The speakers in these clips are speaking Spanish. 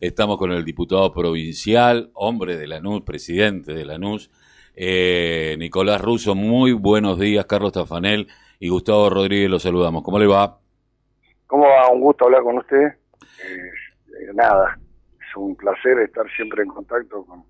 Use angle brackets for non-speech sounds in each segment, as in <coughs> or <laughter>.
Estamos con el diputado provincial, hombre de Lanús, presidente de Lanús, eh, Nicolás Russo. Muy buenos días, Carlos Tafanel y Gustavo Rodríguez, los saludamos. ¿Cómo le va? ¿Cómo va? Un gusto hablar con usted. Eh, nada, es un placer estar siempre en contacto con,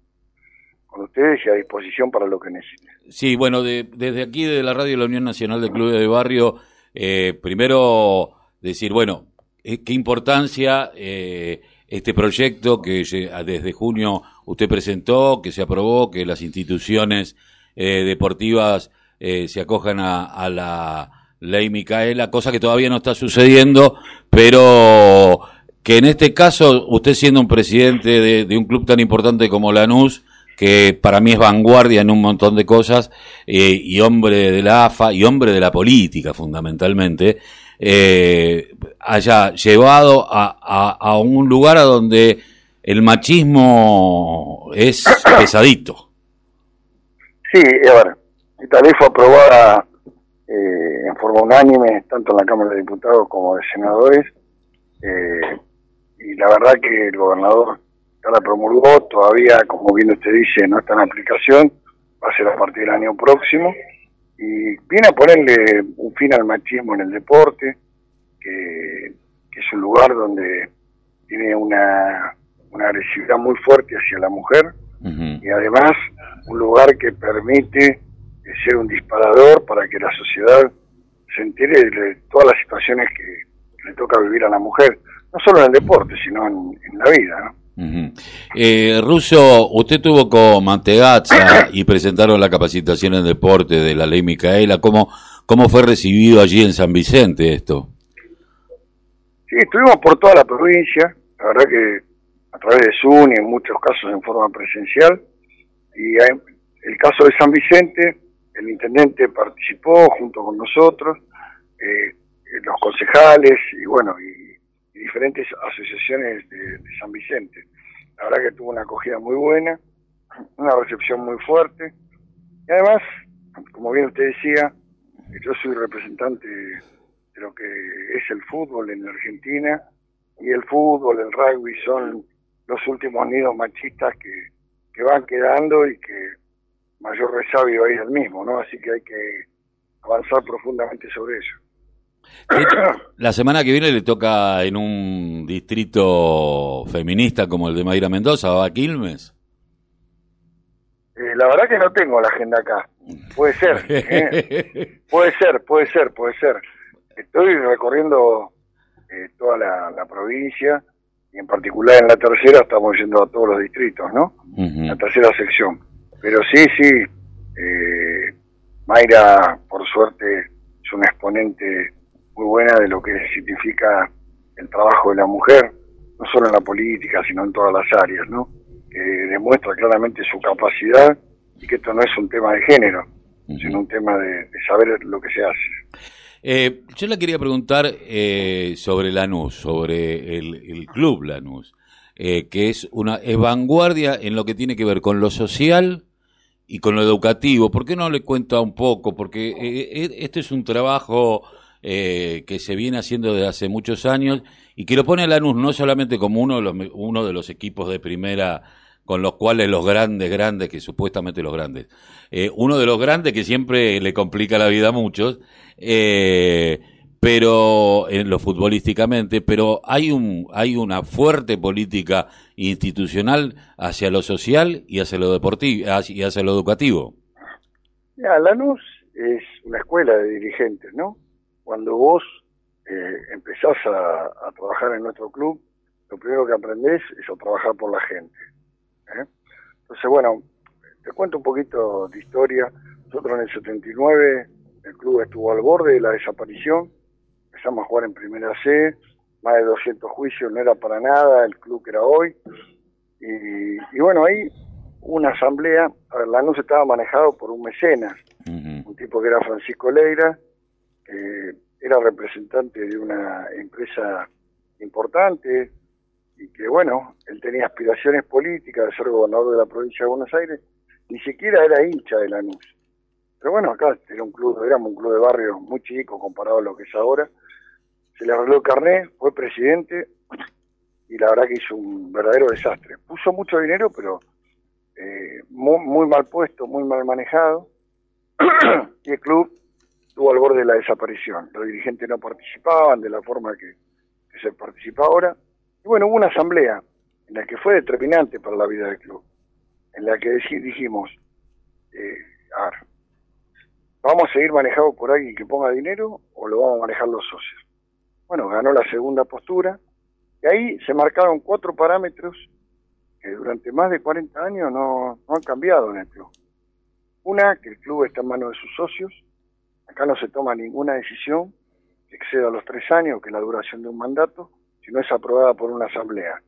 con ustedes y a disposición para lo que necesiten. Sí, bueno, desde aquí, de la radio de la Unión Nacional de Clubes de Barrio, eh, primero decir, bueno, eh, qué importancia eh, este proyecto que desde junio usted presentó, que se aprobó, que las instituciones deportivas se acojan a, la ley Micaela, cosa que todavía no está sucediendo, pero que en este caso, usted siendo un presidente de, de un club tan importante como Lanús, que para mí es vanguardia en un montón de cosas, eh, y hombre de la AFA, y hombre de la política fundamentalmente, eh, haya llevado a, a, un lugar a donde el machismo es <coughs> pesadito. Sí, a ver, esta ley fue aprobada eh, en forma unánime, tanto en la Cámara de Diputados como de Senadores, y la verdad que el gobernador la promulgó, todavía, como bien usted dice, no está en aplicación, va a ser a partir del año próximo, y viene a ponerle un fin al machismo en el deporte, que, es un lugar donde tiene una, una agresividad muy fuerte hacia la mujer, y además un lugar que permite ser un disparador para que la sociedad se entere de todas las situaciones que le toca vivir a la mujer, no solo en el deporte, sino en, en la vida, ¿no? Eh, Russo, usted tuvo con Mantegazza <coughs> y presentaron la capacitación en deporte de la ley Micaela. ¿Cómo, ¿Cómo fue recibido allí en San Vicente esto? Sí, estuvimos por toda la provincia, la verdad que a través de Zoom y en muchos casos en forma presencial. Y el caso de San Vicente, el intendente participó junto con nosotros, eh, los concejales y bueno, y diferentes asociaciones de, San Vicente. La verdad que tuvo una acogida muy buena, una recepción muy fuerte. Y además, como bien usted decía, yo soy representante de lo que es el fútbol en Argentina y el fútbol, el rugby son los últimos nidos machistas que, que van quedando y que mayor resabio hay del mismo, ¿no? Así que hay que avanzar profundamente sobre eso. <coughs> La semana que viene le toca en un distrito feminista como el de Mayra Mendoza, ¿va a Quilmes? Eh, la verdad que no tengo la agenda acá. Puede ser. <laughs> ¿eh? puede ser, puede ser, puede ser. Estoy recorriendo eh, toda la, provincia y en particular en la tercera estamos yendo a todos los distritos, ¿no? La tercera sección. Pero sí, sí, Mayra, por suerte, es un exponente muy buena de lo que significa el trabajo de la mujer, no solo en la política, sino en todas las áreas, ¿no? Que demuestra claramente su capacidad y que esto no es un tema de género, sino un tema de, saber lo que se hace. Eh, yo le quería preguntar eh, sobre Lanús, sobre el, club Lanús, eh, que es una es vanguardia en lo que tiene que ver con lo social y con lo educativo. ¿Por qué no le cuenta un poco? Porque este es un trabajo eh, que se viene haciendo desde hace muchos años y que lo pone a Lanús no solamente como uno de los, uno de los equipos de primera con los cuales los grandes, grandes, que supuestamente los grandes, eh, uno de los grandes que siempre le complica la vida a muchos, eh, pero en lo futbolísticamente, pero hay un hay una fuerte política institucional hacia lo social y hacia lo deportivo y hacia lo educativo. Lanús es una escuela de dirigentes, ¿no? Cuando vos eh, empezás a, trabajar en nuestro club, lo primero que aprendés es a trabajar por la gente. ¿eh? Entonces, bueno, te cuento un poquito de historia. Nosotros en el 79, el club estuvo al borde de la desaparición, empezamos a jugar en primera C, más de 200 juicios, no era para nada el club que era hoy. Y, bueno, ahí hubo una asamblea, a ver, Lanús estaba manejado por un mecenas, un tipo que era Francisco Leira, eh, era representante de una empresa importante y que, bueno, él tenía aspiraciones políticas de ser gobernador de la provincia de Buenos Aires, ni siquiera era hincha de Lanús. Pero bueno, acá era un club, éramos un club de barrio muy chico comparado a lo que es ahora. Se le arregló el carnet, fue presidente y la verdad que hizo un verdadero desastre. Puso mucho dinero, pero eh, muy, mal puesto, muy mal manejado, <clears throat> y el club estuvo al borde de la desaparición. Los dirigentes no participaban de la forma que, se participa ahora. Y bueno, hubo una asamblea en la que fue determinante para la vida del club, en la que dijimos, eh, a ver, ¿vamos a seguir manejado por alguien que ponga dinero o lo vamos a manejar los socios? Bueno, ganó la segunda postura, y ahí se marcaron cuatro parámetros que durante más de 40 años no, han cambiado en el club. Una, que el club está en manos de sus socios. Acá no se toma ninguna decisión que exceda los tres años, que es la duración de un mandato, si no es aprobada por una asamblea,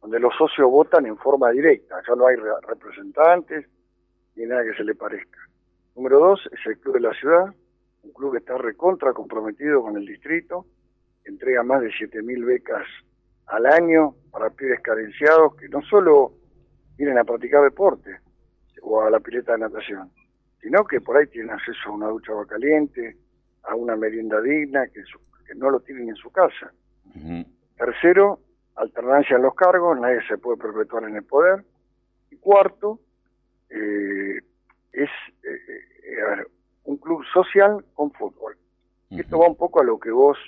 donde los socios votan en forma directa. Acá no hay representantes ni nada que se le parezca. Número dos es el club de la ciudad, un club que está recontra comprometido con el distrito, entrega más de 7.000 becas al año para pibes carenciados que no solo vienen a practicar deporte o a la pileta de natación, sino que por ahí tienen acceso a una ducha agua caliente, a una merienda digna que, no lo tienen en su casa. Tercero, alternancia en los cargos, nadie se puede perpetuar en el poder. Y cuarto, eh, es eh, eh, un club social con fútbol. Esto va un poco a lo que vos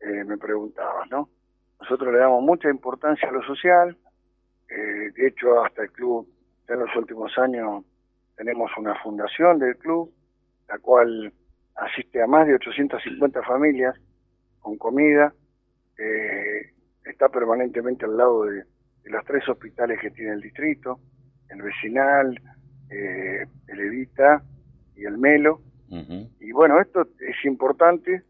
me preguntabas, ¿no? Nosotros le damos mucha importancia a lo social, de hecho hasta el club en los últimos años tenemos una fundación del club, la cual asiste a más de 850 familias con comida, eh, está permanentemente al lado de, los tres hospitales que tiene el distrito, el vecinal, eh, el Evita y el Melo. Y bueno, esto es importante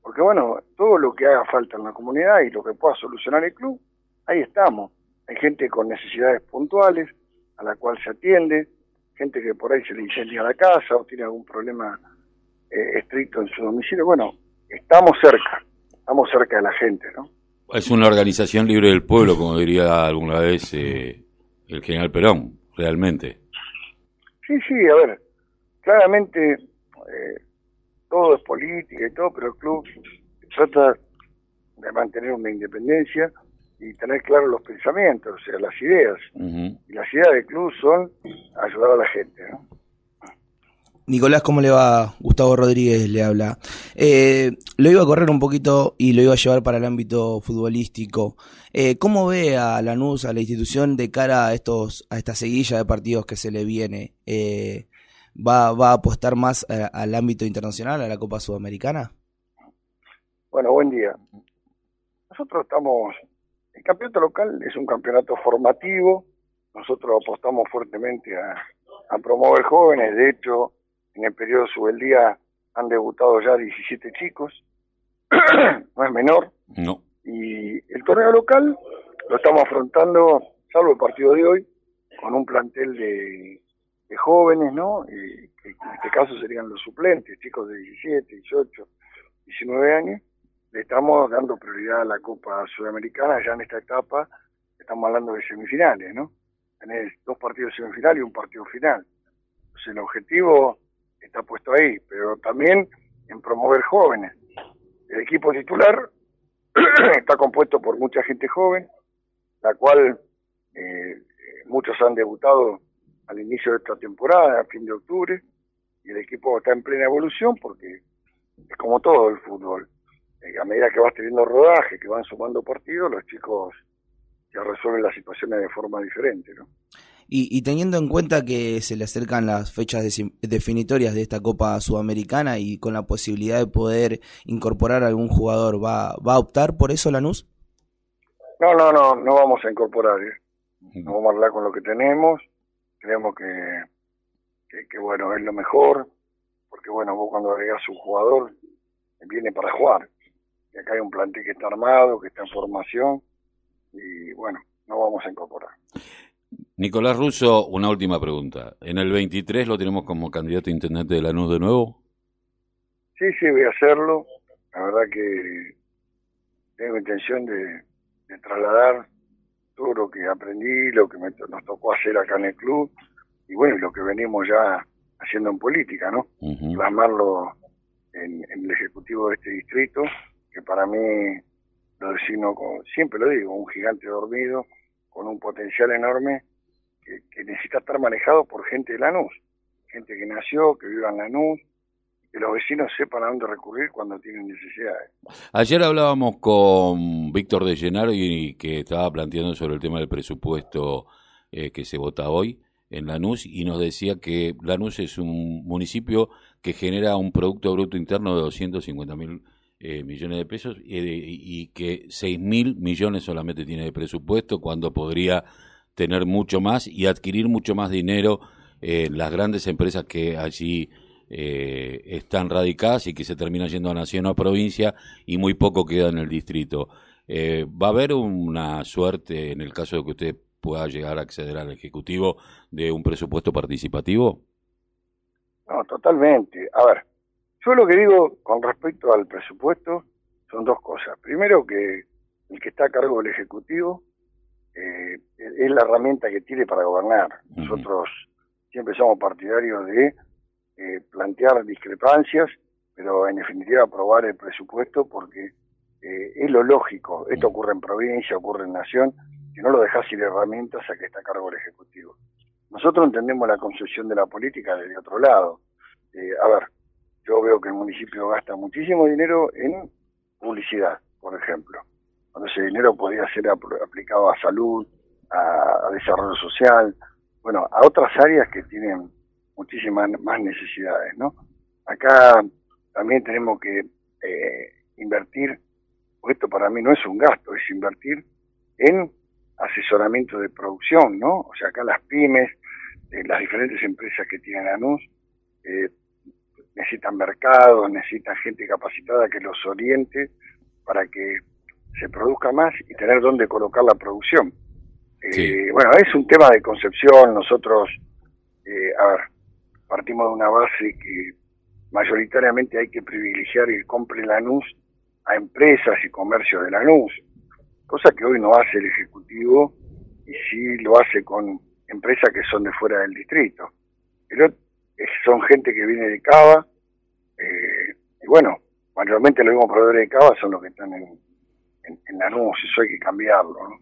porque bueno, todo lo que haga falta en la comunidad y lo que pueda solucionar el club, ahí estamos. Hay gente con necesidades puntuales a la cual se atiende, gente que por ahí se le incendia la casa o tiene algún problema eh, estricto en su domicilio. Bueno, estamos cerca, estamos cerca de la gente, ¿no? Es una organización libre del pueblo, como diría alguna vez eh, el general Perón, realmente. Sí, sí, a ver, claramente eh, todo es política y todo, pero el club trata de mantener una independencia y tener claros los pensamientos, o sea, las ideas. Y las ideas del club son ayudar a la gente, Nicolás, ¿cómo le va? Gustavo Rodríguez le habla. Eh, lo iba a correr un poquito y lo iba a llevar para el ámbito futbolístico. Eh, ¿Cómo ve a Lanús, a la institución, de cara a estos a esta seguilla de partidos que se le viene? Eh, va, va a apostar más eh, al ámbito internacional, a la Copa Sudamericana? Bueno, buen día. Nosotros estamos, el campeonato local es un campeonato formativo, nosotros apostamos fuertemente a, promover jóvenes, de hecho, en el periodo subeldía han debutado ya 17 chicos, <clears throat> no es menor. No. Y el torneo local lo estamos afrontando, salvo el partido de hoy, con un plantel de de jóvenes, ¿no? Y que en este caso serían los suplentes, chicos de 17, 18, 19 años. Estamos dando prioridad a la Copa Sudamericana ya en esta etapa. Estamos hablando de semifinales, ¿no? Tenés dos partidos semifinales y un partido final. Entonces el objetivo está puesto ahí, pero también en promover jóvenes. El equipo titular <clears throat> está compuesto por mucha gente joven, la cual eh, muchos han debutado al inicio de esta temporada, a fin de octubre, y el equipo está en plena evolución porque es como todo el fútbol. Eh, a medida que vas teniendo rodaje, que van sumando partidos, los chicos ya resuelven las situaciones de forma diferente, ¿no? Y, teniendo en cuenta que se le acercan las fechas definitorias de esta Copa Sudamericana y con la posibilidad de poder incorporar a algún jugador, ¿va, va a optar por eso Lanús? No, no, no, no vamos a incorporar. ¿eh? No vamos a hablar con lo que tenemos creemos que, que, bueno, es lo mejor, porque bueno, vos cuando agregás un jugador, viene para jugar. Acá hay un plantel que está armado, que está en formación, y bueno, no vamos a incorporar. Nicolás Russo, una última pregunta. ¿En el 23 lo tenemos como candidato a intendente de Lanús de nuevo? Sí, sí, voy a hacerlo. La verdad que tengo intención de trasladar todo lo que aprendí, lo que nos tocó hacer acá en el club y bueno, lo que venimos ya haciendo en política, ¿no? Plasmarlo en, el ejecutivo de este distrito, que para mí lo designo, como, siempre lo digo, un gigante dormido con un potencial enorme que, necesita estar manejado por gente de Lanús, gente que nació, que vive en Lanús, que los vecinos sepan a dónde recurrir cuando tienen necesidades. Ayer hablábamos con Víctor de Llenaro y, que estaba planteando sobre el tema del presupuesto eh, que se vota hoy en Lanús y nos decía que Lanús es un municipio que genera un Producto Bruto Interno de 250 mil eh, millones de pesos y, que 6 mil millones solamente tiene de presupuesto cuando podría tener mucho más y adquirir mucho más dinero eh, las grandes empresas que allí eh, están radicadas y que se terminan yendo a nación o a provincia y muy poco queda en el distrito. ¿Va a haber una suerte en el caso de que usted pueda llegar a acceder al Ejecutivo de un presupuesto participativo? No, totalmente. A ver, yo lo que digo con respecto al presupuesto son dos cosas. Primero que el que está a cargo del Ejecutivo eh, es la herramienta que tiene para gobernar. Nosotros siempre somos partidarios de eh, plantear discrepancias, pero en definitiva aprobar el presupuesto porque eh, es lo lógico. Esto ocurre en provincia, ocurre en nación, que no lo dejas sin herramientas a que está a cargo del Ejecutivo. Nosotros entendemos la concepción de la política desde otro lado. A ver, yo veo que el municipio gasta muchísimo dinero en publicidad, por ejemplo, cuando ese dinero podría ser aplicado a salud, a, desarrollo social, bueno, a otras áreas que tienen muchísimas más necesidades, ¿no? Acá también tenemos que eh, invertir, esto para mí no es un gasto, es invertir en asesoramiento de producción, ¿no? O sea, acá las pymes, eh, las diferentes empresas que tienen ANUS, eh, necesitan mercados, necesitan gente capacitada que los oriente para que se produzca más y tener dónde colocar la producción. Eh, bueno, es un tema de concepción, nosotros, a ver, partimos de una base que mayoritariamente hay que privilegiar el compre Lanús a empresas y comercios de Lanús cosa que hoy no hace el Ejecutivo y sí lo hace con empresas que son de fuera del distrito. Pero son gente que viene de Cava, eh, y bueno, mayormente los mismos proveedores de Cava son los que están en, en, en la NUS, eso hay que cambiarlo. ¿no?